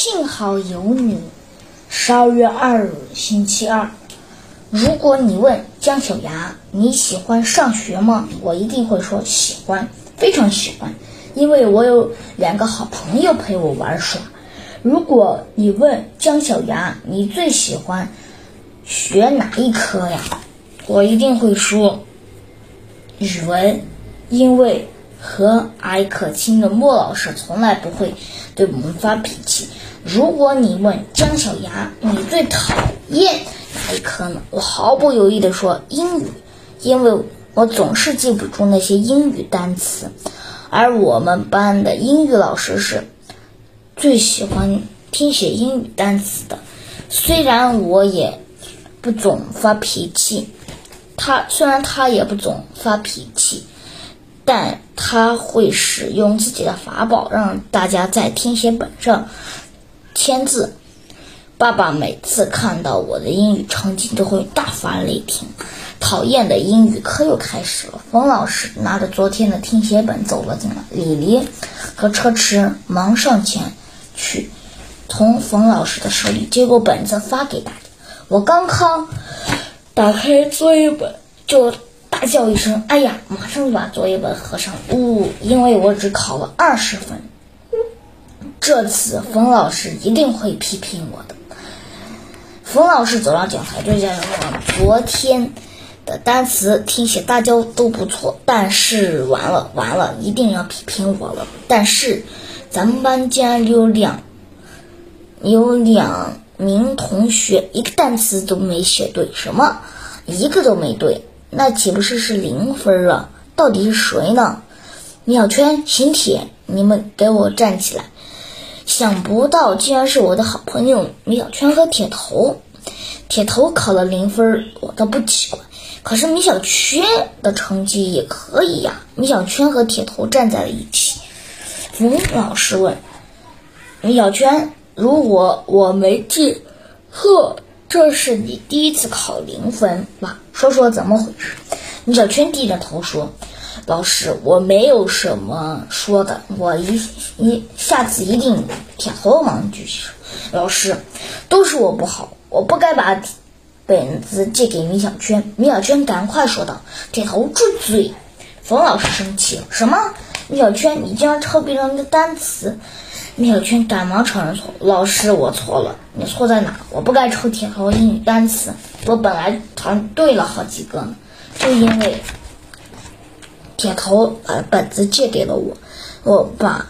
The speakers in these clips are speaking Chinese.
幸好有你。十二月二日，星期二。如果你问姜小牙你喜欢上学吗？我一定会说喜欢，非常喜欢，因为我有两个好朋友陪我玩耍。如果你问姜小牙你最喜欢学哪一科呀？我一定会说语文，因为和蔼可亲的莫老师从来不会对我们发脾气。如果你问姜小牙你最讨厌哪一科呢？我毫不犹豫地说英语，因为我总是记不住那些英语单词，而我们班的英语老师是最喜欢听写英语单词的。虽然我也不总发脾气，他虽然他也不总发脾气，但他会使用自己的法宝，让大家在听写本上。签字，爸爸每次看到我的英语成绩都会大发雷霆。讨厌的英语课又开始了。冯老师拿着昨天的听写本走了进来，李黎和车迟忙上前去，从冯老师的手里接过本子发给大家。我刚刚打开作业本，就叫一声：“哎呀！”马上就把作业本合上。呜，因为我只考了二十分。这次冯老师一定会批评我的。冯老师走上讲台，对家长说：“昨天的单词听写大家都不错，但是完了完了，一定要批评我了。但是咱们班竟然有两有两名同学一个单词都没写对，什么一个都没对，那岂不是是零分了？到底是谁呢？米小圈、邢铁，你们给我站起来！”想不到竟然是我的好朋友米小圈和铁头，铁头考了零分，我倒不奇怪。可是米小圈的成绩也可以呀。米小圈和铁头站在了一起。冯老师问米小圈：“如果我没记错，这是你第一次考零分吧？说说怎么回事？”米小圈低着头说。老师，我没有什么说的，我一一下次一定。铁头忙举起手，老师，都是我不好，我不该把本子借给米小圈。米小圈赶快说道：“铁头住嘴！”冯老师生气了，什么？米小圈，你竟然抄别人的单词！米小圈赶忙承认错误：“老师，我错了。你错在哪？我不该抄铁头英语单词，我本来好像对了好几个呢，就因为。”铁头把本子借给了我，我把，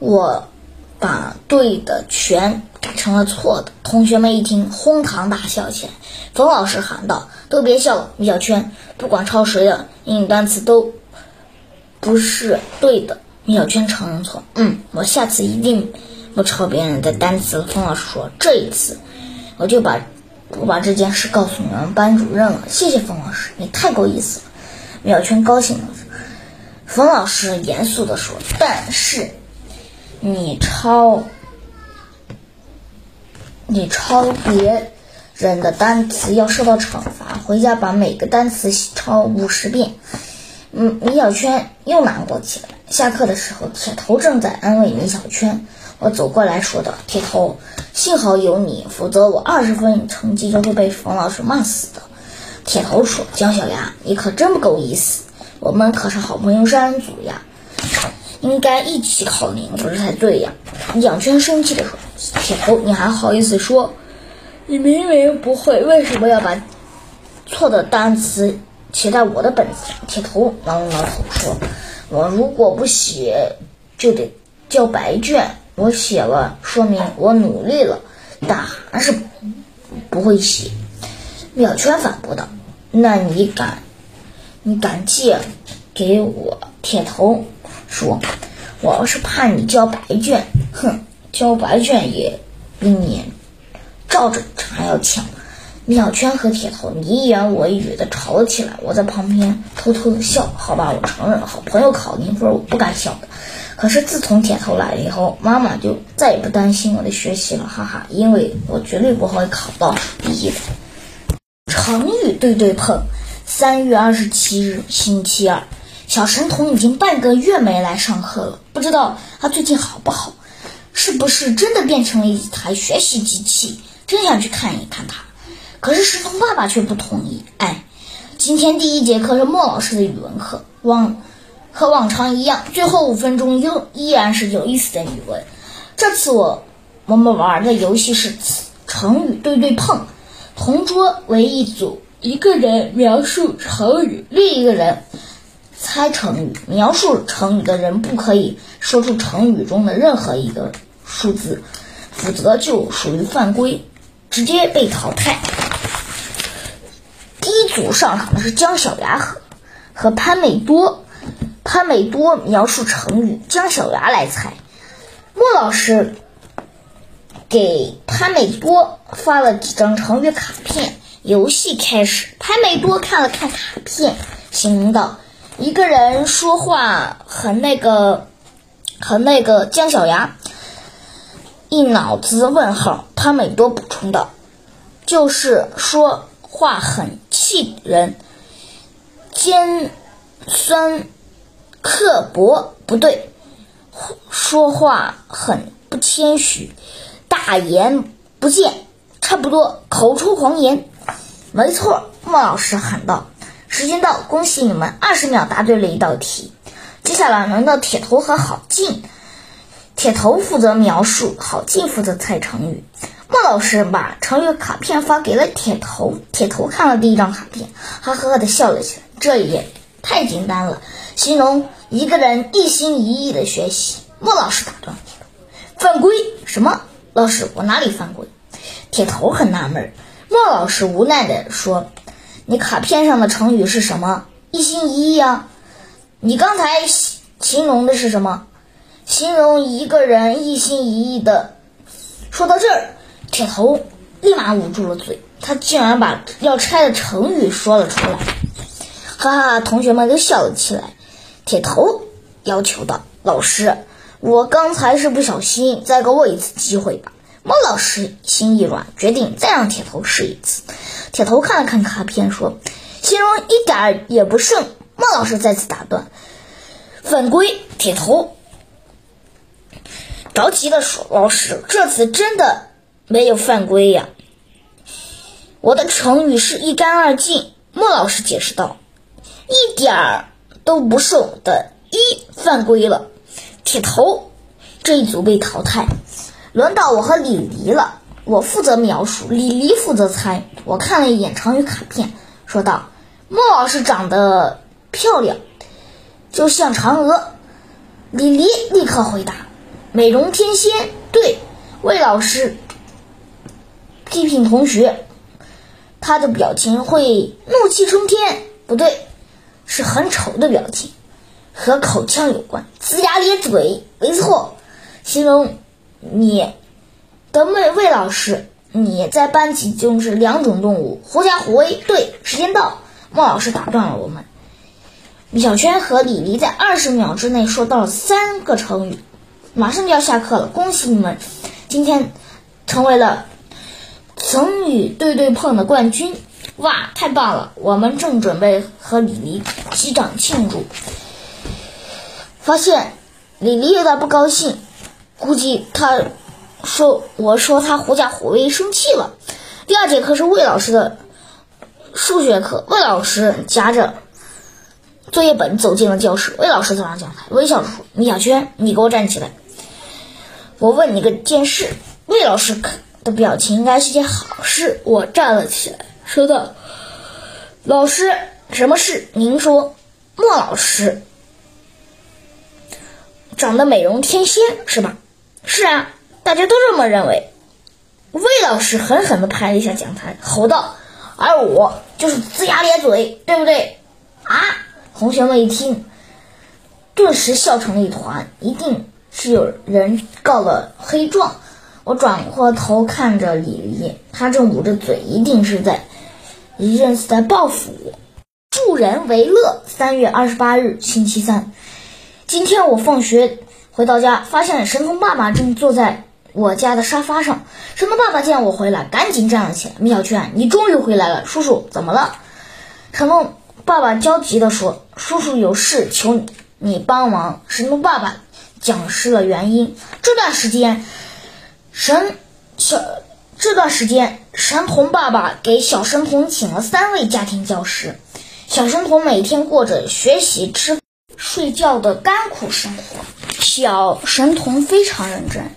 我把对的全改成了错的。同学们一听，哄堂大笑起来。冯老师喊道：“都别笑了，米小圈，不管抄谁的英语单词都不是对的。”米小圈承认错，嗯，我下次一定不抄别人的单词了。冯老师说：“这一次，我就把我把这件事告诉你们班主任了。”谢谢冯老师，你太够意思了。米小圈高兴了，冯老师严肃地说：“但是，你抄，你抄别人的单词要受到惩罚，回家把每个单词抄五十遍。”嗯，米小圈又难过起来。下课的时候，铁头正在安慰米小圈，我走过来说道：“铁头，幸好有你，否则我二十分成绩就会被冯老师骂死的。”铁头说：“姜小牙，你可真不够意思！我们可是好朋友三组呀，应该一起考零分才对呀。”蒋圈生气地说：“铁头，你还好意思说？你明明不会，为什么要把错的单词写在我的本子上？”铁头挠了挠头说：“我如果不写，就得交白卷。我写了，说明我努力了，但还是不会写。”秒圈反驳道：“那你敢，你敢借给我？”铁头说：“我要是怕你交白卷，哼，交白卷也比你照着还要强。”米小圈和铁头你一言我一语的吵了起来，我在旁边偷偷的笑。好吧，我承认，好朋友考零分我不敢笑的。可是自从铁头来了以后，妈妈就再也不担心我的学习了，哈哈，因为我绝对不会考到第一的。成语对对碰，三月二十七日星期二，小神童已经半个月没来上课了，不知道他最近好不好。是不是真的变成了一台学习机器？真想去看一看他。可是石头爸爸却不同意。哎，今天第一节课是莫老师的语文课，往和往常一样，最后五分钟又依然是有意思的语文。这次我我们玩的游戏是成语对对碰，同桌为一组，一个人描述成语，另一个人猜成语。描述成语的人不可以说出成语中的任何一个数字，否则就属于犯规，直接被淘汰。组上场的是姜小牙和和潘美多。潘美多描述成语，姜小牙来猜。莫老师给潘美多发了几张成语卡片。游戏开始，潘美多看了看卡片，形容道：“一个人说话很那个，很那个。”姜小牙一脑子问号。潘美多补充道：“就是说话很气人，尖酸。”刻薄不对，说话很不谦虚，大言不惭，差不多口出狂言。没错，莫老师喊道：“时间到，恭喜你们，二十秒答对了一道题。接下来轮到铁头和郝静，铁头负责描述，郝静负责猜成语。莫老师把成语卡片发给了铁头，铁头看了第一张卡片，哈呵呵的笑了起来。这也太简单了。形容一个人一心一意的学习。莫老师打断：“犯规什么？老师，我哪里犯规？”铁头很纳闷。莫老师无奈地说：“你卡片上的成语是什么？一心一意啊。你刚才形容的是什么？形容一个人一心一意的。”说到这儿，铁头立马捂住了嘴，他竟然把要拆的成语说了出来。哈哈，同学们都笑了起来。铁头要求道：“老师，我刚才是不小心，再给我一次机会吧。”莫老师心一软，决定再让铁头试一次。铁头看了看卡片，说：“形容一点也不剩。”莫老师再次打断：“犯规！”铁头着急的说：“老师，这次真的没有犯规呀，我的成语是一干二净。”莫老师解释道：“一点儿。”都不剩的一犯规了，铁头这一组被淘汰，轮到我和李黎了。我负责描述，李黎负责猜。我看了一眼成语卡片，说道：“莫老师长得漂亮，就像嫦娥。”李黎立刻回答：“美容天仙。”对，魏老师批评同学，他的表情会怒气冲天。不对。是很丑的表情，和口腔有关，龇牙咧嘴，没错，形容你的魏魏老师，你在班级就是两种动物，狐假虎威。对，时间到，莫老师打断了我们。米小圈和李黎在二十秒之内说到了三个成语，马上就要下课了，恭喜你们，今天成为了曾与对对碰的冠军。哇，太棒了！我们正准备和李黎击掌庆祝，发现李黎有点不高兴，估计他说我说他狐假虎威生气了。第二节课是魏老师的数学课，魏老师夹着作业本走进了教室。魏老师走上讲台，微笑着说：“米小圈，你给我站起来，我问你个件事。”魏老师的表情应该是件好事。我站了起来。说道：“老师，什么事？您说。”莫老师长得美容天仙是吧？是啊，大家都这么认为。魏老师狠狠地拍了一下讲台，吼道：“而我就是龇牙咧嘴，对不对？”啊！同学们一听，顿时笑成了一团。一定是有人告了黑状。我转过头看着李黎，他正捂着嘴，一定是在。一定是在报复我。助人为乐。三月二十八日，星期三。今天我放学回到家，发现神童爸爸正坐在我家的沙发上。神童爸爸见我回来，赶紧站了起来。米小圈，你终于回来了，叔叔怎么了？神童爸爸焦急地说：“叔叔有事求你帮忙。”神童爸爸讲述了原因。这段时间，神小这段时间，神童爸爸给小神童请了三位家庭教师。小神童每天过着学习、吃、睡觉的甘苦生活。小神童非常认真，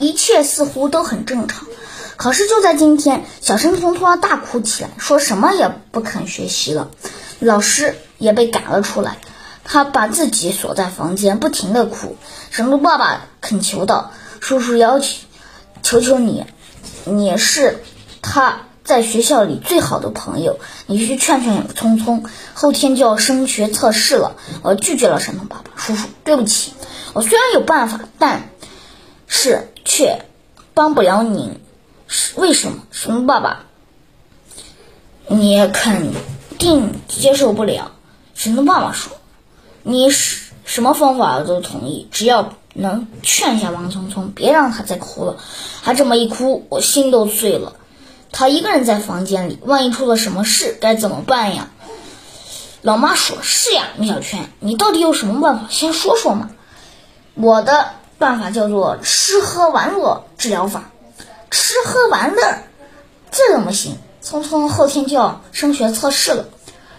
一切似乎都很正常。可是就在今天，小神童突然大哭起来，说什么也不肯学习了。老师也被赶了出来，他把自己锁在房间，不停的哭。神童爸爸恳求道：“叔叔要求，求求你，你是他在学校里最好的朋友，你去劝劝聪聪。后天就要升学测试了。”我拒绝了神童爸爸，叔叔，对不起，我虽然有办法，但是却帮不了您。是为什么？神童爸爸，你肯。定接受不了，神童爸爸说：“你什什么方法都同意，只要能劝一下王聪聪，别让他再哭了。他这么一哭，我心都碎了。他一个人在房间里，万一出了什么事，该怎么办呀？”老妈说：“是呀，米小圈，你到底有什么办法？先说说嘛。”我的办法叫做吃喝玩乐治疗法。吃喝玩乐，这怎么行？聪聪后天就要升学测试了，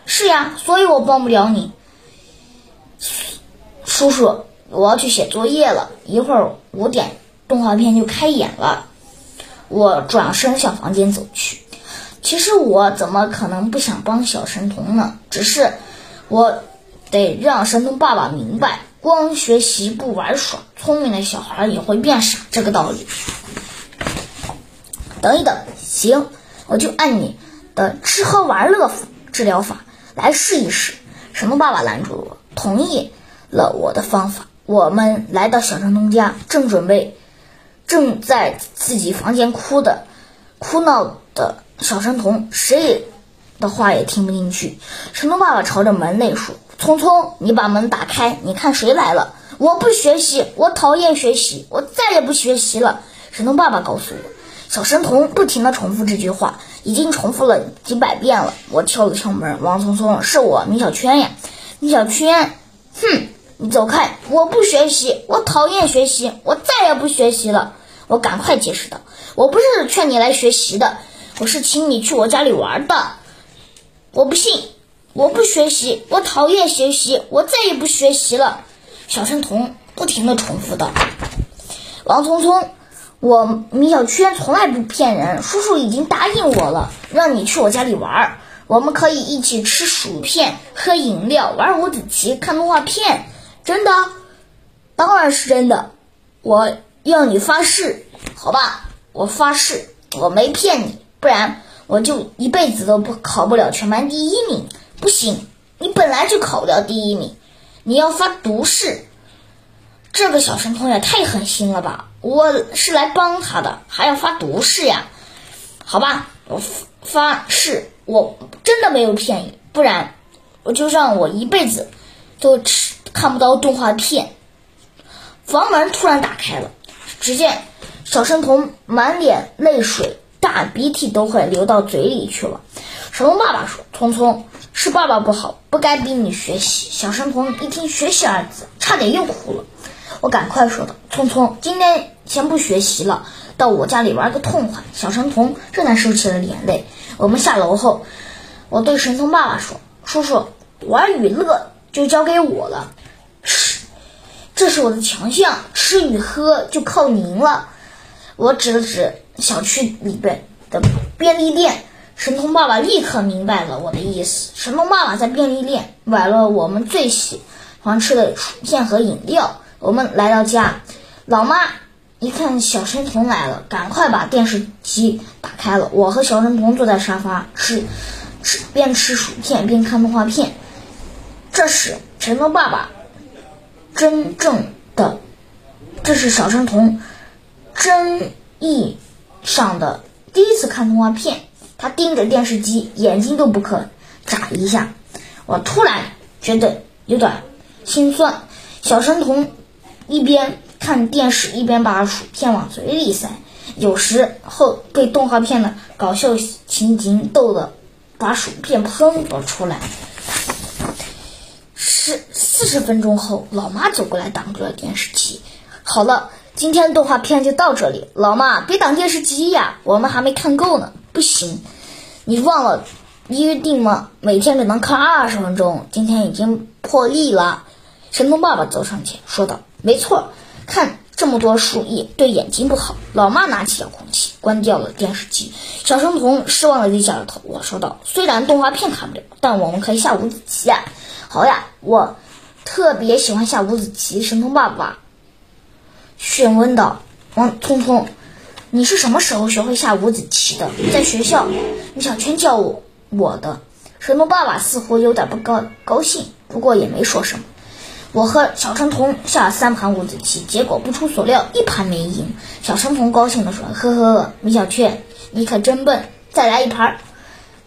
是呀，所以我帮不了你。叔叔，我要去写作业了，一会儿五点动画片就开演了。我转身向房间走去。其实我怎么可能不想帮小神童呢？只是我得让神童爸爸明白，光学习不玩耍，聪明的小孩也会变傻这个道理。等一等，行。我就按你的吃喝玩乐治疗法来试一试。神童爸爸拦住了我，同意了我的方法。我们来到小神童家，正准备正在自己房间哭的哭闹的小神童，谁的话也听不进去。神童爸爸朝着门内说：“聪聪，你把门打开，你看谁来了？我不学习，我讨厌学习，我再也不学习了。”神童爸爸告诉我。小神童不停地重复这句话，已经重复了几百遍了。我敲了敲门，王聪聪，是我，米小圈呀，米小圈，哼，你走开！我不学习，我讨厌学习，我再也不学习了。我赶快解释道：“我不是劝你来学习的，我是请你去我家里玩的。我不信，我不学习，我讨厌学习，我再也不学习了。”小神童不停地重复道：“王聪聪。”我米小圈从来不骗人，叔叔已经答应我了，让你去我家里玩儿，我们可以一起吃薯片、喝饮料、玩五子棋、看动画片。真的？当然是真的。我要你发誓，好吧？我发誓，我没骗你，不然我就一辈子都不考不了全班第一名。不行，你本来就考不了第一名，你要发毒誓。这个小神童也太狠心了吧！我是来帮他的，还要发毒誓呀？好吧，我发誓，我真的没有骗你，不然我就让我一辈子都吃看不到动画片。房门突然打开了，只见小神童满脸泪水，大鼻涕都快流到嘴里去了。神童爸爸说：“聪聪，是爸爸不好，不该逼你学习。”小神童一听“学习”二字，差点又哭了。我赶快说道：“聪聪，今天先不学习了，到我家里玩个痛快。”小神童这才收起了眼泪。我们下楼后，我对神童爸爸说：“叔叔，玩与乐就交给我了，是，这是我的强项，吃与喝就靠您了。”我指了指小区里边的便利店，神童爸爸立刻明白了我的意思。神童爸爸在便利店买了我们最喜欢吃的薯片和饮料。我们来到家，老妈一看小神童来了，赶快把电视机打开了。我和小神童坐在沙发吃，吃边吃薯片边看动画片。这时，神童爸爸真正的，这是小神童真意上的第一次看动画片。他盯着电视机，眼睛都不肯眨一下。我突然觉得有点心酸。小神童。一边看电视一边把薯片往嘴里塞，有时候被动画片的搞笑情景逗得把薯片喷了出来。是。四十分钟后，老妈走过来挡住了电视机。好了，今天动画片就到这里。老妈，别挡电视机呀，我们还没看够呢。不行，你忘了约定吗？每天只能看二十分钟，今天已经破例了。神童爸爸走上前说道：“没错，看这么多树叶对眼睛不好。”老妈拿起遥控器，关掉了电视机。小神童失望的低下了头。我说道：“虽然动画片看不了，但我们可以下五子棋呀。”好呀，我特别喜欢下五子棋。神童爸爸询问道：“王聪聪，你是什么时候学会下五子棋的？”在学校，米小圈教我我的。神童爸爸似乎有点不高高兴，不过也没说什么。我和小神童下了三盘五子棋，结果不出所料，一盘没赢。小神童高兴地说：“呵呵，米小圈，你可真笨，再来一盘。”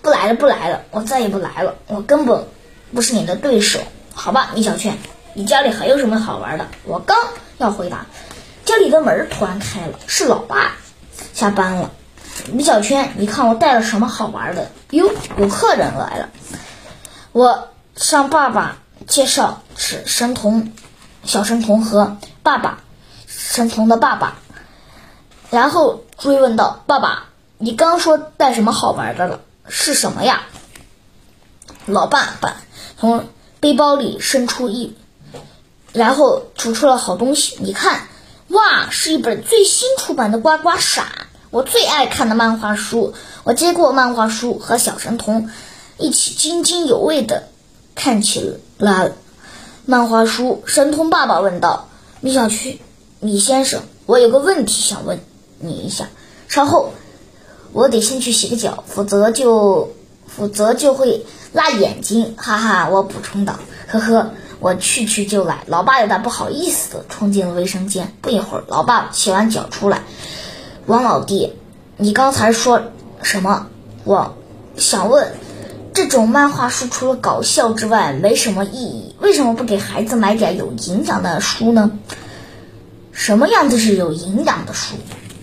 不来了，不来了，我再也不来了，我根本不是你的对手。好吧，米小圈，你家里还有什么好玩的？我刚要回答，家里的门突然开了，是老爸下班了。米小圈，你看我带了什么好玩的？哟，有客人来了。我向爸爸。介绍是神童，小神童和爸爸，神童的爸爸。然后追问道：“爸爸，你刚说带什么好玩的了？是什么呀？”老爸爸从背包里伸出一，然后吐出了好东西。你看，哇，是一本最新出版的《呱呱闪》，我最爱看的漫画书。我接过漫画书，和小神童一起津津有味的看起了漫画书。神童爸爸问道：“米小区，米先生，我有个问题想问你一下。稍后，我得先去洗个脚，否则就否则就会辣眼睛。”哈哈，我补充道：“呵呵，我去去就来。”老爸有点不好意思的冲进了卫生间。不一会儿，老爸洗完脚出来：“王老弟，你刚才说什么？我想问。”这种漫画书除了搞笑之外没什么意义，为什么不给孩子买点有营养的书呢？什么样子是有营养的书？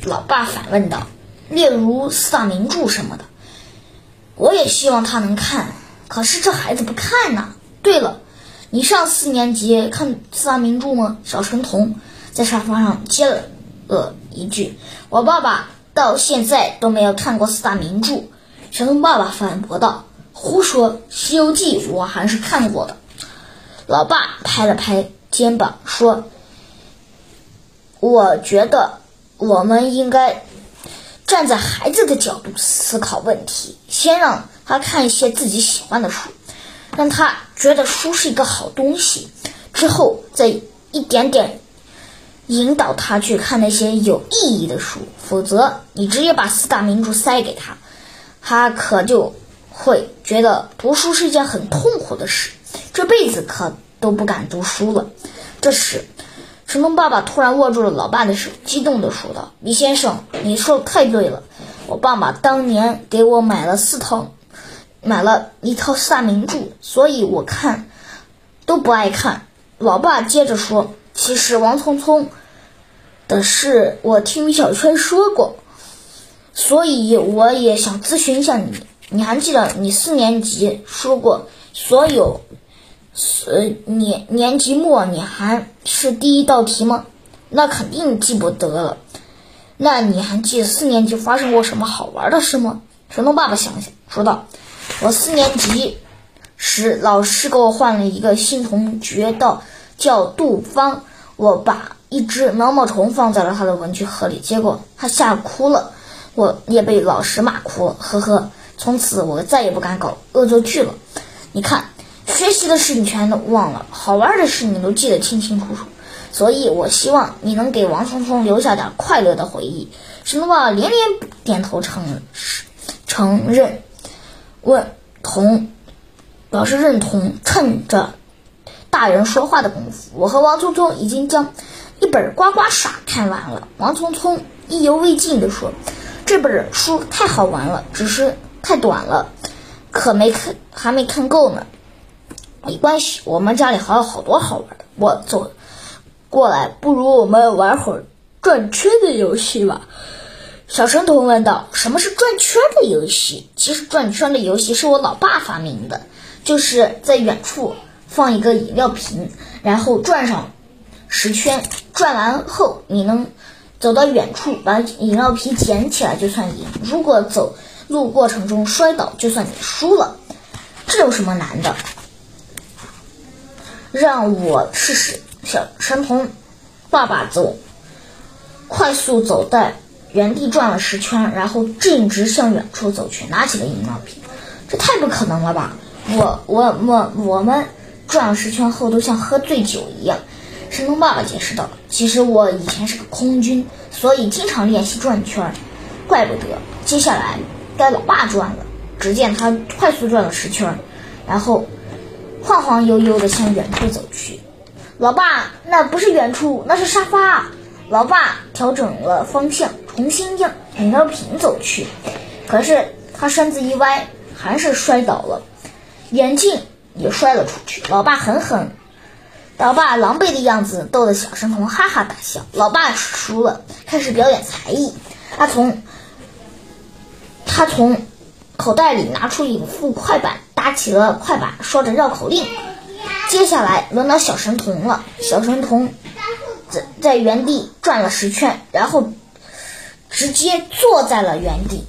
老爸反问道。例如四大名著什么的，我也希望他能看，可是这孩子不看呐。对了，你上四年级看四大名著吗？小神童在沙发上接了一句：“我爸爸到现在都没有看过四大名著。”神童爸爸反驳道。胡说，《西游记》我还是看过的。老爸拍了拍肩膀说：“我觉得我们应该站在孩子的角度思考问题，先让他看一些自己喜欢的书，让他觉得书是一个好东西，之后再一点点引导他去看那些有意义的书。否则，你直接把四大名著塞给他，他可就……”会觉得读书是一件很痛苦的事，这辈子可都不敢读书了。这时，神童爸爸突然握住了老爸的手，激动地说道：“李先生，你说的太对了，我爸爸当年给我买了四套，买了一套四大名著，所以我看都不爱看。”老爸接着说：“其实王聪聪的事，我听米小圈说过，所以我也想咨询一下你。”你还记得你四年级说过，所有，呃年年级末你还是第一道题吗？那肯定记不得了。那你还记得四年级发生过什么好玩的事吗？神童爸爸想想说道：“我四年级时，老师给我换了一个新同学，的叫杜芳。我把一只毛毛虫放在了他的文具盒里，结果他吓哭了，我也被老师骂哭了。呵呵。”从此我再也不敢搞恶作剧了。你看，学习的事你全都忘了，好玩的事你都记得清清楚楚。所以我希望你能给王聪聪留下点快乐的回忆。神童爸爸连连点头承承认，问同表示认同。趁着大人说话的功夫，我和王聪聪已经将一本《呱呱傻》看完了。王聪聪意犹未尽地说：“这本书太好玩了，只是……”太短了，可没看，还没看够呢。没关系，我们家里还有好多好玩的。我走过来，不如我们玩会儿转圈的游戏吧？小神童问道。什么是转圈的游戏？其实转圈的游戏是我老爸发明的，就是在远处放一个饮料瓶，然后转上十圈。转完后，你能走到远处，把饮料瓶捡起来就算赢。如果走路过程中摔倒，就算你输了。这有什么难的？让我试试。小神童爸爸走，快速走在原地转了十圈，然后径直向远处走去，拿起了饮料瓶。这太不可能了吧！我我我我们转了十圈后都像喝醉酒一样。神童爸爸解释道：“其实我以前是个空军，所以经常练习转圈儿。怪不得。接下来该老爸转了。只见他快速转了十圈，然后晃晃悠悠地向远处走去。老爸，那不是远处，那是沙发。老爸调整了方向，重新向饮料瓶走去。可是他身子一歪，还是摔倒了，眼镜也摔了出去。老爸狠狠。”老爸狼狈的样子逗得小神童哈哈大笑。老爸输了，开始表演才艺。他从他从口袋里拿出一副快板，打起了快板，说着绕口令。接下来轮到小神童了。小神童在在原地转了十圈，然后直接坐在了原地。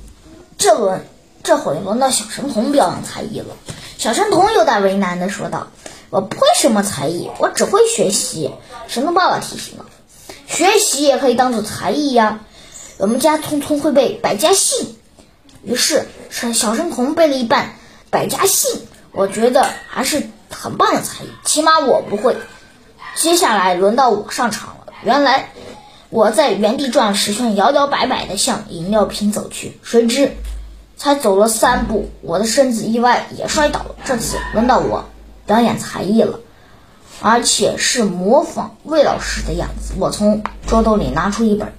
这轮这回轮到小神童表演才艺了。小神童有点为难的说道。我不会什么才艺，我只会学习。神童爸爸提醒了，学习也可以当做才艺呀。我们家聪聪会背百家姓，于是小小神童背了一半百家姓。我觉得还是很棒的才艺，起码我不会。接下来轮到我上场了。原来我在原地转十圈，摇摇摆摆地向饮料瓶走去。谁知才走了三步，我的身子意外也摔倒了。这次轮到我。表演才艺了，而且是模仿魏老师的样子。我从桌兜里拿出一本